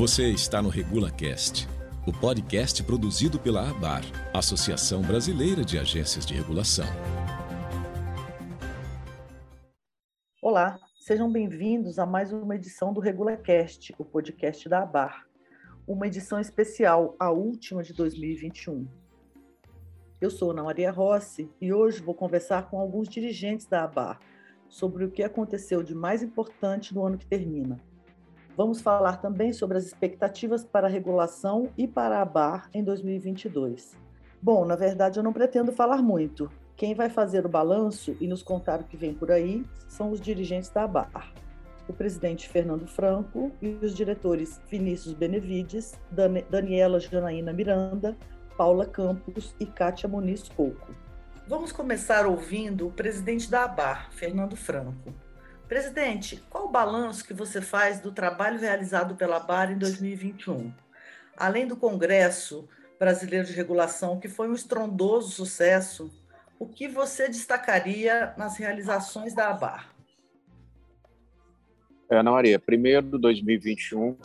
Você está no RegulaCast, o podcast produzido pela ABAR, Associação Brasileira de Agências de Regulação. Olá, sejam bem-vindos a mais uma edição do RegulaCast, o podcast da ABAR. Uma edição especial, a última de 2021. Eu sou Ana Maria Rossi e hoje vou conversar com alguns dirigentes da ABAR sobre o que aconteceu de mais importante no ano que termina Vamos falar também sobre as expectativas para a regulação e para a BAR em 2022. Bom, na verdade, eu não pretendo falar muito. Quem vai fazer o balanço e nos contar o que vem por aí são os dirigentes da BAR. O presidente Fernando Franco e os diretores Vinícius Benevides, Daniela Janaína Miranda, Paula Campos e Kátia Muniz Coco. Vamos começar ouvindo o presidente da ABAR, Fernando Franco. Presidente, qual o balanço que você faz do trabalho realizado pela BAR em 2021? Além do Congresso Brasileiro de Regulação, que foi um estrondoso sucesso, o que você destacaria nas realizações da ABAR? É, Ana Maria, primeiro, 2021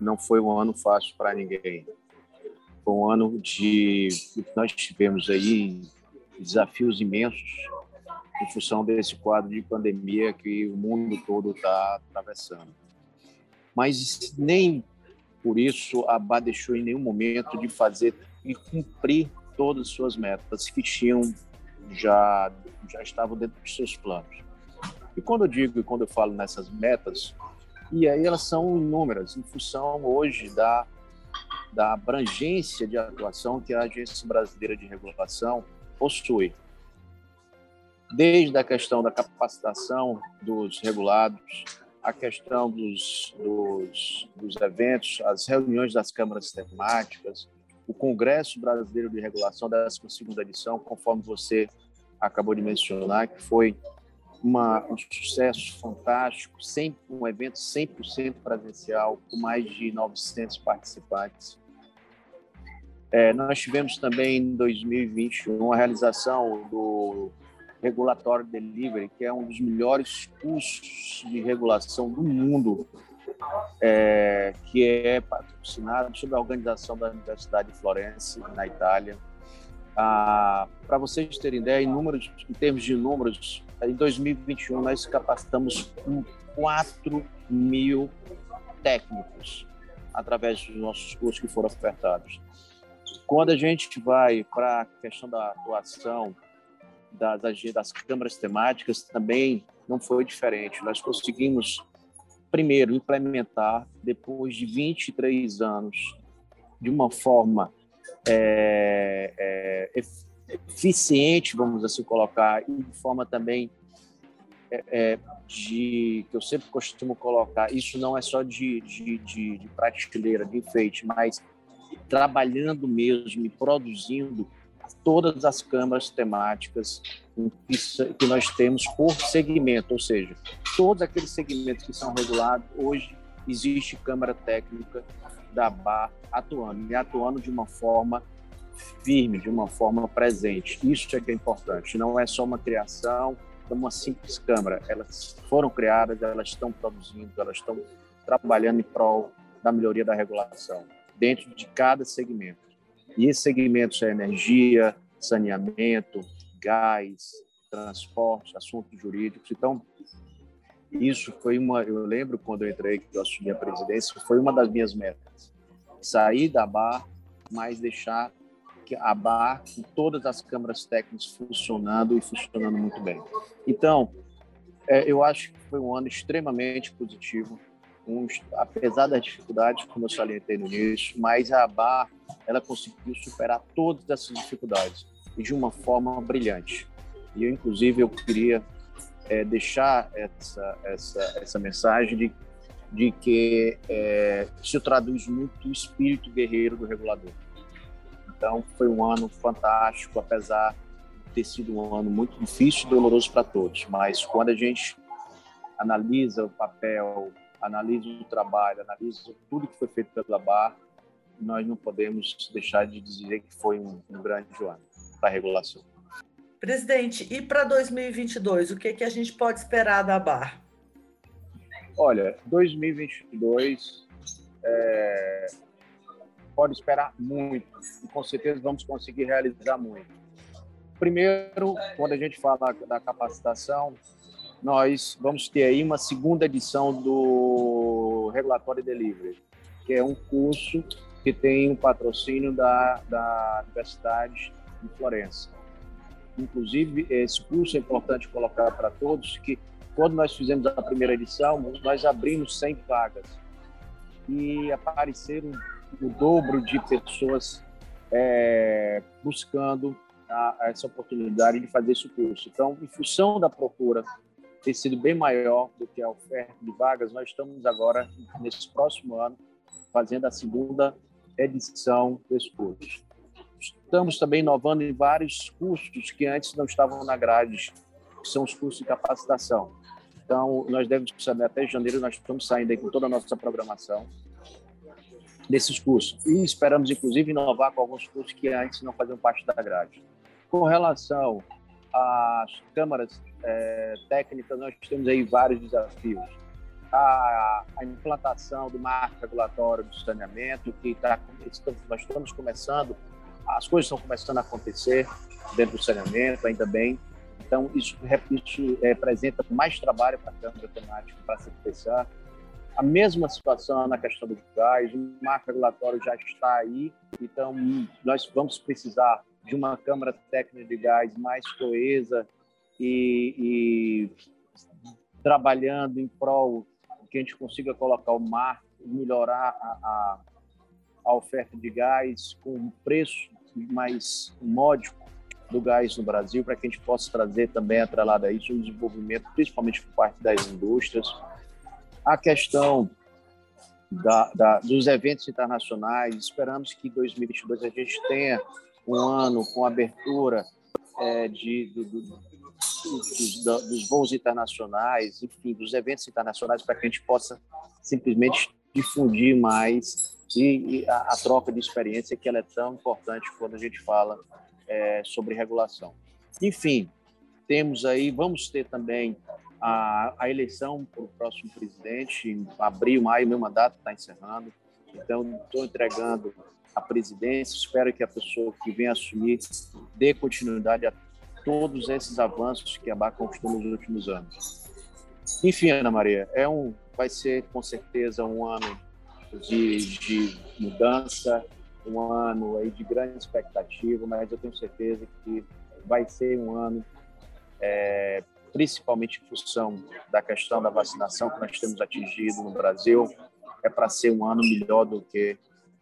não foi um ano fácil para ninguém. Foi um ano de nós tivemos aí desafios imensos em função desse quadro de pandemia que o mundo todo está atravessando. Mas nem por isso a BA deixou em nenhum momento de fazer e cumprir todas as suas metas que tinham já já estavam dentro dos seus planos. E quando eu digo e quando eu falo nessas metas, e aí elas são inúmeras em função hoje da da abrangência de atuação que a Agência Brasileira de Regulação possui desde a questão da capacitação dos regulados, a questão dos, dos, dos eventos, as reuniões das câmaras temáticas, o Congresso Brasileiro de Regulação da 12ª edição, conforme você acabou de mencionar, que foi uma, um sucesso fantástico, sempre, um evento 100% presencial, com mais de 900 participantes. É, nós tivemos também em 2021 a realização do Regulatory Delivery, que é um dos melhores cursos de regulação do mundo, é, que é patrocinado sob a organização da Universidade de Florença, na Itália. Ah, Para vocês terem ideia, em, números, em termos de números, em 2021 nós capacitamos 4 mil técnicos através dos nossos cursos que foram ofertados. Quando a gente vai para a questão da atuação das, das câmaras temáticas também não foi diferente. Nós conseguimos, primeiro, implementar, depois de 23 anos, de uma forma é, é, eficiente, vamos assim colocar, e de forma também é, é, de que eu sempre costumo colocar, isso não é só de, de, de, de prateleira, de enfeite, mas trabalhando mesmo e produzindo todas as câmaras temáticas que nós temos por segmento, ou seja, todos aqueles segmentos que são regulados, hoje existe Câmara Técnica da BAR atuando, e atuando de uma forma firme, de uma forma presente. Isso é que é importante, não é só uma criação de uma simples Câmara, elas foram criadas, elas estão produzindo, elas estão trabalhando em prol da melhoria da regulação, dentro de cada segmento. E esses segmentos é energia, saneamento, gás, transporte, assuntos jurídicos. Então, isso foi uma. Eu lembro quando eu entrei, que eu assumi a presidência, foi uma das minhas metas. Sair da BAR, mas deixar que a BAR com todas as câmaras técnicas funcionando e funcionando muito bem. Então, é, eu acho que foi um ano extremamente positivo um, apesar das dificuldades, como eu salientei no início, mas a ABAR ela conseguiu superar todas essas dificuldades e de uma forma brilhante. E eu, inclusive, eu queria é, deixar essa, essa, essa mensagem de, de que é, se traduz muito o espírito guerreiro do regulador. Então, foi um ano fantástico, apesar de ter sido um ano muito difícil e doloroso para todos. Mas quando a gente analisa o papel analisa o trabalho, analisa tudo que foi feito pela BAR, nós não podemos deixar de dizer que foi um, um grande ano para a regulação. Presidente, e para 2022, o que, que a gente pode esperar da BAR? Olha, 2022 é, pode esperar muito e com certeza vamos conseguir realizar muito. Primeiro, quando a gente fala da capacitação, nós vamos ter aí uma segunda edição do Regulatório Delivery, que é um curso que tem um patrocínio da, da Universidade de Florença. Inclusive, esse curso é importante colocar para todos que quando nós fizemos a primeira edição, nós abrimos 100 vagas e apareceram o dobro de pessoas é, buscando a, essa oportunidade de fazer esse curso. Então, em função da procura ter sido bem maior do que a oferta de vagas, nós estamos agora, nesse próximo ano, fazendo a segunda edição desse curso. Estamos também inovando em vários cursos que antes não estavam na grade, que são os cursos de capacitação. Então, nós devemos saber, até janeiro nós estamos saindo aí com toda a nossa programação desses cursos. E esperamos, inclusive, inovar com alguns cursos que antes não faziam parte da grade. Com relação às câmaras é, técnicas, nós temos aí vários desafios. A, a implantação do marco regulatório do saneamento, que tá, nós estamos começando, as coisas estão começando a acontecer dentro do saneamento, ainda bem. Então, isso, isso representa mais trabalho para a Câmara Temática, para a CPSA. A mesma situação na questão do gás, o marco regulatório já está aí, então nós vamos precisar de uma Câmara Técnica de Gás mais coesa e, e trabalhando em prol que a gente consiga colocar o marco, melhorar a, a, a oferta de gás com um preço mais módico do gás no Brasil, para que a gente possa trazer também, atrelado a isso, o desenvolvimento, principalmente por parte das indústrias. A questão da, da, dos eventos internacionais, esperamos que em 2022 a gente tenha um ano com abertura é, de, do, do, dos, dos voos internacionais, enfim, dos eventos internacionais, para que a gente possa simplesmente difundir mais e, e a, a, troca de experiência que ela é tão importante quando a gente fala é, sobre regulação. Enfim, temos aí, vamos ter também a, a eleição para o próximo presidente, em abril, maio, meu mandato está encerrando, então estou entregando a presidência, espero que a pessoa que venha assumir dê continuidade a todos esses avanços que a BAC conquistou nos últimos anos. Enfim, Ana Maria, é um, vai ser com certeza um ano de, de mudança, um ano aí de grande expectativa, mas eu tenho certeza que vai ser um ano, é, principalmente em função da questão da vacinação que nós temos atingido no Brasil, é para ser um ano melhor do que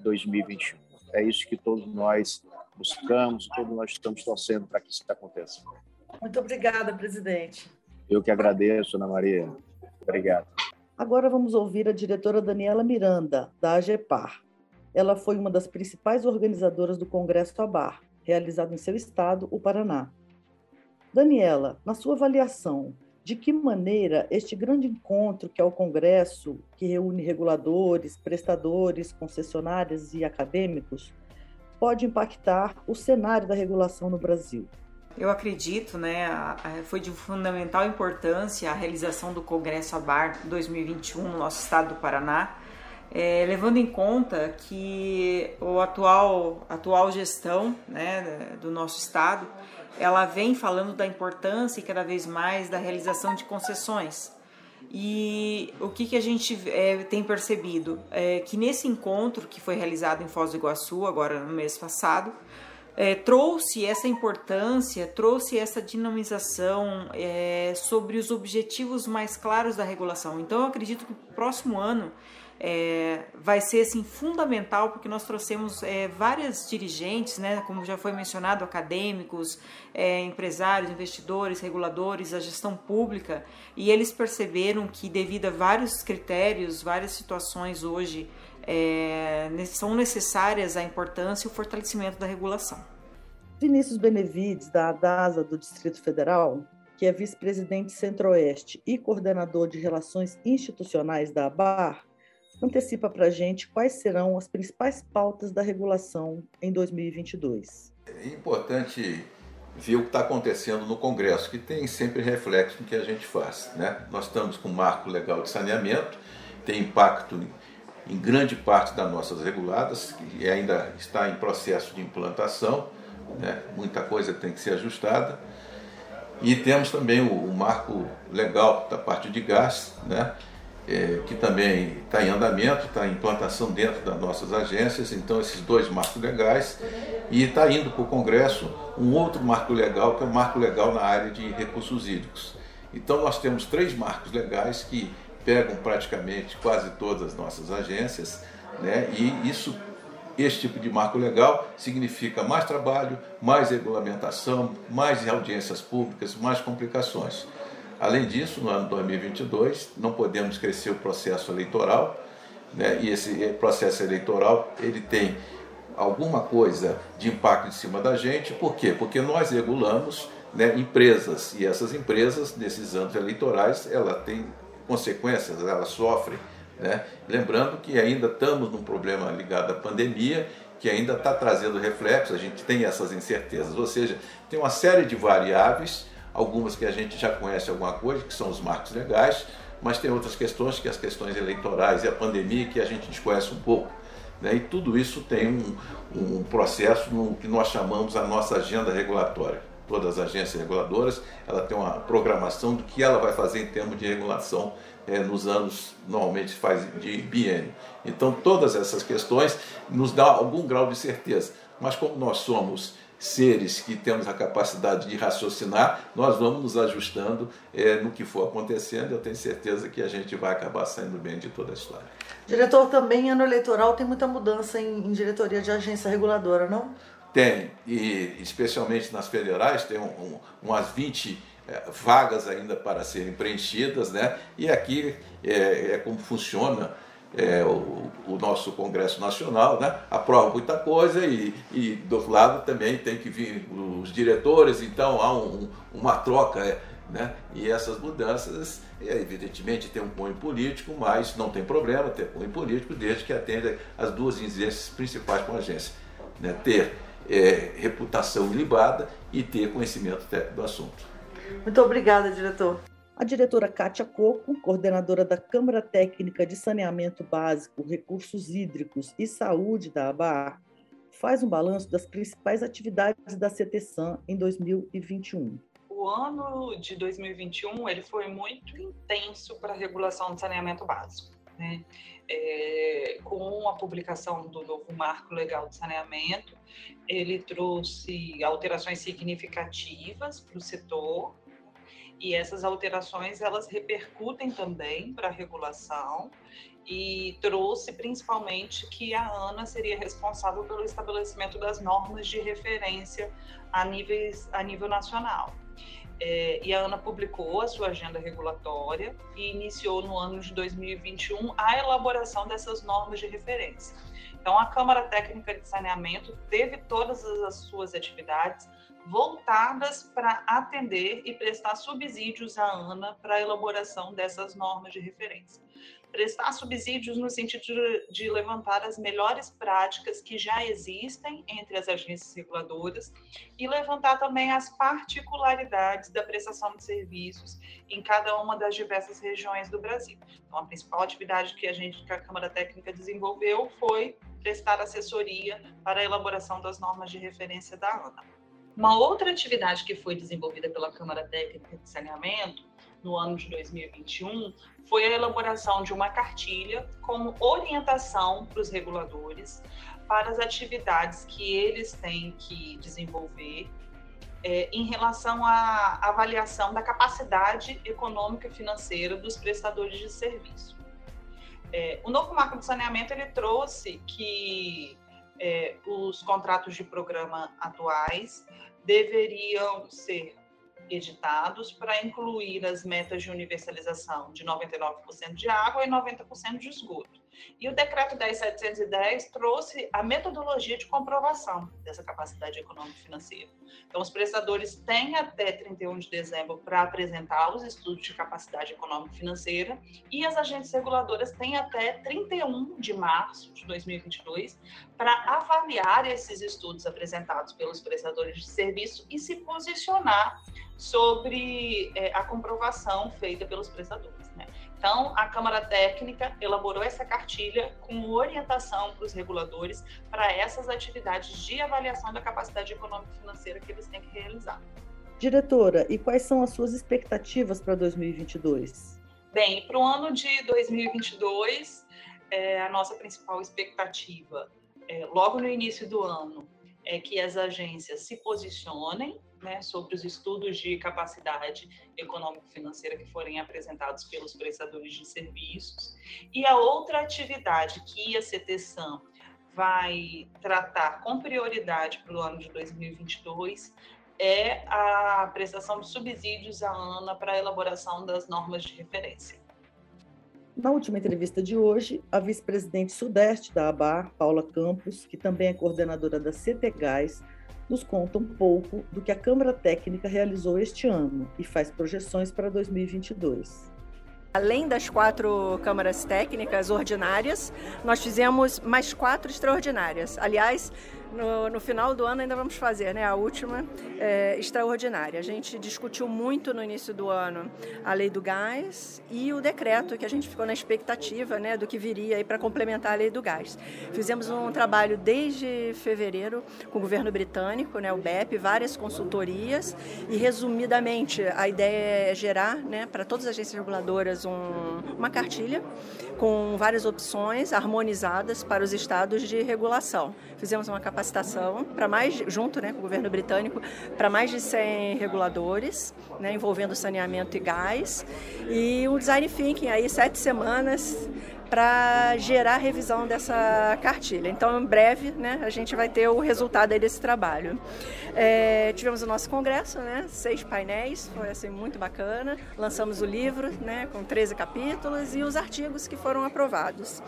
2021. É isso que todos nós buscamos, todos nós estamos torcendo para que isso aconteça. Muito obrigada, presidente. Eu que agradeço, Ana Maria. Obrigado. Agora vamos ouvir a diretora Daniela Miranda, da AGEPAR. Ela foi uma das principais organizadoras do Congresso ABAR, realizado em seu estado, o Paraná. Daniela, na sua avaliação, de que maneira este grande encontro, que é o Congresso, que reúne reguladores, prestadores, concessionárias e acadêmicos, pode impactar o cenário da regulação no Brasil? Eu acredito, né, foi de fundamental importância a realização do Congresso ABAR 2021 no nosso estado do Paraná, é, levando em conta que o atual, atual gestão né, do nosso estado, ela vem falando da importância e cada vez mais da realização de concessões. E o que, que a gente é, tem percebido? É que nesse encontro que foi realizado em Foz do Iguaçu, agora no mês passado, é, trouxe essa importância, trouxe essa dinamização é, sobre os objetivos mais claros da regulação. Então, eu acredito que o próximo ano é, vai ser assim fundamental porque nós trouxemos é, várias dirigentes, né, como já foi mencionado, acadêmicos, é, empresários, investidores, reguladores, a gestão pública, e eles perceberam que devido a vários critérios, várias situações hoje é, são necessárias a importância e o fortalecimento da regulação. Vinícius Benevides, da DASA do Distrito Federal, que é vice-presidente Centro-Oeste e coordenador de Relações Institucionais da ABAR, antecipa para a gente quais serão as principais pautas da regulação em 2022. É importante ver o que está acontecendo no Congresso, que tem sempre reflexo no que a gente faz. Né? Nós estamos com um marco legal de saneamento, tem impacto em grande parte das nossas reguladas, que ainda está em processo de implantação, né? muita coisa tem que ser ajustada. E temos também o, o marco legal da parte de gás, né? É, que também está em andamento, está em implantação dentro das nossas agências, então esses dois marcos legais, e está indo para o Congresso um outro marco legal, que é o marco legal na área de recursos hídricos. Então nós temos três marcos legais que pegam praticamente quase todas as nossas agências, né? e isso, esse tipo de marco legal significa mais trabalho, mais regulamentação, mais audiências públicas, mais complicações. Além disso, no ano 2022, não podemos crescer o processo eleitoral, né? e esse processo eleitoral ele tem alguma coisa de impacto em cima da gente, por quê? Porque nós regulamos né, empresas, e essas empresas, nesses anos eleitorais, ela tem consequências, ela sofre. Né? Lembrando que ainda estamos num problema ligado à pandemia, que ainda está trazendo reflexos, a gente tem essas incertezas, ou seja, tem uma série de variáveis, algumas que a gente já conhece alguma coisa, que são os marcos legais, mas tem outras questões, que as questões eleitorais e a pandemia, que a gente desconhece um pouco. Né? E tudo isso tem um, um processo no que nós chamamos a nossa agenda regulatória todas as agências reguladoras, ela tem uma programação do que ela vai fazer em termos de regulação é, nos anos, normalmente faz de biênio. Então, todas essas questões nos dão algum grau de certeza. Mas como nós somos seres que temos a capacidade de raciocinar, nós vamos nos ajustando é, no que for acontecendo. Eu tenho certeza que a gente vai acabar saindo bem de toda a história. Diretor, também ano eleitoral tem muita mudança em, em diretoria de agência reguladora, não? Tem, e especialmente nas federais, tem um, um, umas 20 é, vagas ainda para serem preenchidas, né? E aqui é, é como funciona é, o, o, nosso Congresso Nacional, né? aprova muita coisa e, e, do outro lado também tem que vir os diretores, então há um, uma troca, é, né? e essas mudanças, evidentemente tem um cunho político, mas não tem problema ter cunho político desde que atenda as duas exigências principais com a agência, né? ter é, reputação ilibada e ter conhecimento técnico do assunto. Muito obrigada, diretor. A diretora Kátia Coco, coordenadora da Câmara Técnica de Saneamento Básico, Recursos Hídricos e Saúde da ABAR, faz um balanço das principais atividades da CTSAM em 2021. O ano de 2021 ele foi muito intenso para a regulação do saneamento básico. Né? É, com a publicação do novo marco legal de saneamento, ele trouxe alterações significativas para o setor e essas alterações elas repercutem também para a regulação e trouxe principalmente que a ANA seria responsável pelo estabelecimento das normas de referência a, níveis, a nível nacional. É, e a ANA publicou a sua agenda regulatória e iniciou no ano de 2021 a elaboração dessas normas de referência. Então, a Câmara Técnica de Saneamento teve todas as suas atividades voltadas para atender e prestar subsídios à ANA para a elaboração dessas normas de referência prestar subsídios no sentido de levantar as melhores práticas que já existem entre as agências reguladoras e levantar também as particularidades da prestação de serviços em cada uma das diversas regiões do Brasil. Então, a principal atividade que a gente, que a Câmara Técnica desenvolveu foi prestar assessoria para a elaboração das normas de referência da ANA. Uma outra atividade que foi desenvolvida pela Câmara Técnica de Saneamento no ano de 2021 foi a elaboração de uma cartilha como orientação para os reguladores para as atividades que eles têm que desenvolver é, em relação à avaliação da capacidade econômica e financeira dos prestadores de serviço. É, o novo marco de saneamento ele trouxe que é, os contratos de programa atuais deveriam ser editados para incluir as metas de universalização de 99% de água e 90% de esgoto. E o decreto 10710 trouxe a metodologia de comprovação dessa capacidade econômica financeira. Então, os prestadores têm até 31 de dezembro para apresentar os estudos de capacidade econômica financeira e as agências reguladoras têm até 31 de março de 2022 para avaliar esses estudos apresentados pelos prestadores de serviço e se posicionar sobre é, a comprovação feita pelos prestadores. Então, a Câmara Técnica elaborou essa cartilha com orientação para os reguladores para essas atividades de avaliação da capacidade econômica e financeira que eles têm que realizar. Diretora, e quais são as suas expectativas para 2022? Bem, para o ano de 2022, é, a nossa principal expectativa, é, logo no início do ano, é que as agências se posicionem né, sobre os estudos de capacidade econômico-financeira que forem apresentados pelos prestadores de serviços. E a outra atividade que a CTSAM vai tratar com prioridade para o ano de 2022 é a prestação de subsídios à ANA para a elaboração das normas de referência. Na última entrevista de hoje, a vice-presidente sudeste da ABAR, Paula Campos, que também é coordenadora da CT Gás, nos conta um pouco do que a Câmara Técnica realizou este ano e faz projeções para 2022. Além das quatro câmaras técnicas ordinárias, nós fizemos mais quatro extraordinárias. Aliás, no, no, final do ano ainda vamos fazer né, a última é, extraordinária. A gente discutiu muito no início do ano a lei do gás e o decreto, que a gente ficou na expectativa né, do que viria para complementar a lei do gás. Fizemos um trabalho desde fevereiro com o governo britânico, né, o BEP, várias consultorias e, resumidamente, a ideia é gerar né, para todas as agências reguladoras um, uma cartilha com várias opções harmonizadas para os estados de regulação. Fizemos uma capacitação para mais, junto né, com o governo britânico, para mais de 100 reguladores, né, envolvendo saneamento e gás, e um design thinking aí sete semanas para gerar a revisão dessa cartilha. Então, em breve, né, a gente vai ter o resultado desse trabalho. É, tivemos o nosso congresso, né, seis painéis, foi assim, muito bacana. Lançamos o livro né, com 13 capítulos e os artigos que foram aprovados.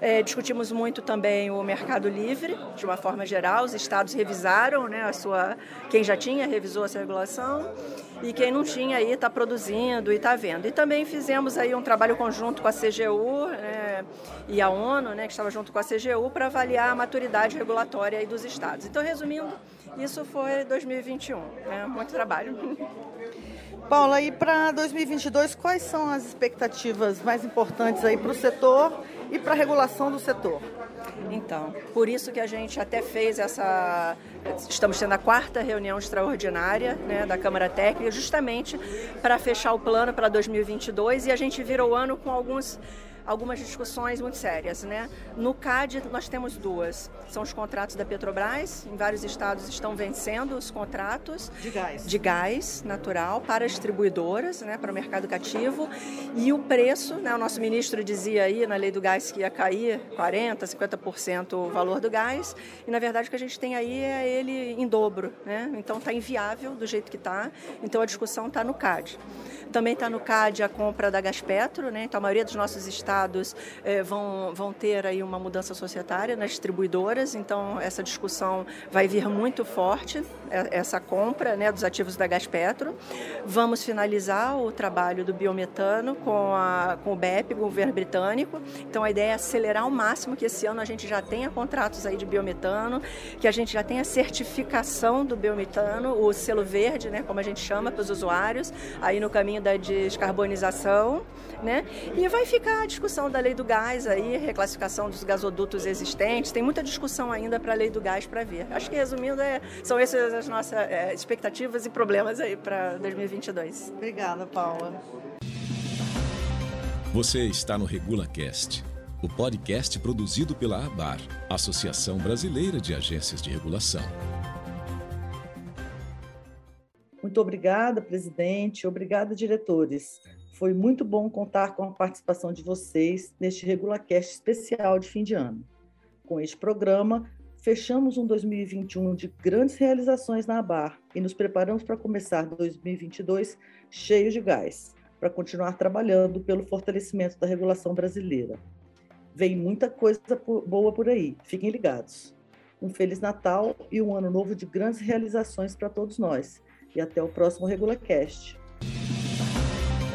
É, discutimos muito também o mercado livre, de uma forma geral. Os estados revisaram né, a sua. Quem já tinha revisou essa regulação e quem não tinha aí está produzindo e está vendo. E também fizemos aí um trabalho conjunto com a CGU né, e a ONU, né, que estava junto com a CGU, para avaliar a maturidade regulatória dos estados. Então, resumindo, isso foi 2021, né, muito trabalho. Paula, e para 2022, quais são as expectativas mais importantes aí para o setor e para a regulação do setor? Então, por isso que a gente até fez essa. Estamos tendo a quarta reunião extraordinária né, da Câmara Técnica, justamente para fechar o plano para 2022 e a gente virou o ano com alguns algumas discussões muito sérias. Né? No CAD, nós temos duas. São os contratos da Petrobras, em vários estados estão vencendo os contratos de gás, de gás natural para distribuidoras, né, para o mercado cativo. E o preço, né, o nosso ministro dizia aí na lei do gás que ia cair 40%, 50% o valor do gás, e na verdade o que a gente tem aí é ele em dobro. Né? Então está inviável do jeito que está, então a discussão está no CAD. Também está no CAD a compra da Gaspetro, né? então a maioria dos nossos estados eh, vão, vão ter aí uma mudança societária nas distribuidoras, então essa discussão vai vir muito forte, eh, essa compra né, dos ativos da Gaspetro. Vamos finalizar o trabalho do biometano com, a, com o BEP, governo britânico, então a ideia é acelerar ao máximo que esse ano a gente já tenha contratos aí de biometano, que a gente já tenha certificação do biometano, o selo verde, né, como a gente chama para os usuários, aí no caminho da descarbonização, né? E vai ficar a discussão da lei do gás aí, reclassificação dos gasodutos existentes. Tem muita discussão ainda para a lei do gás para ver. Acho que resumindo, é, são essas as nossas é, expectativas e problemas aí para 2022. Obrigada, Paula. Você está no RegulaCast, o podcast produzido pela ABAR, Associação Brasileira de Agências de Regulação. Muito obrigada, presidente. Obrigada, diretores. Foi muito bom contar com a participação de vocês neste RegulaCast especial de fim de ano. Com este programa, fechamos um 2021 de grandes realizações na ABAR e nos preparamos para começar 2022 cheio de gás, para continuar trabalhando pelo fortalecimento da regulação brasileira. Vem muita coisa boa por aí, fiquem ligados. Um Feliz Natal e um ano novo de grandes realizações para todos nós e até o próximo RegulaCast.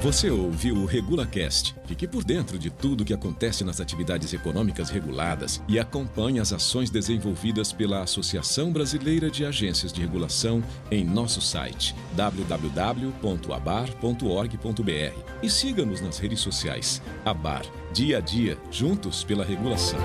Você ouviu o RegulaCast. Fique por dentro de tudo o que acontece nas atividades econômicas reguladas e acompanhe as ações desenvolvidas pela Associação Brasileira de Agências de Regulação em nosso site www.abar.org.br e siga-nos nas redes sociais. Abar, dia a dia, juntos pela regulação.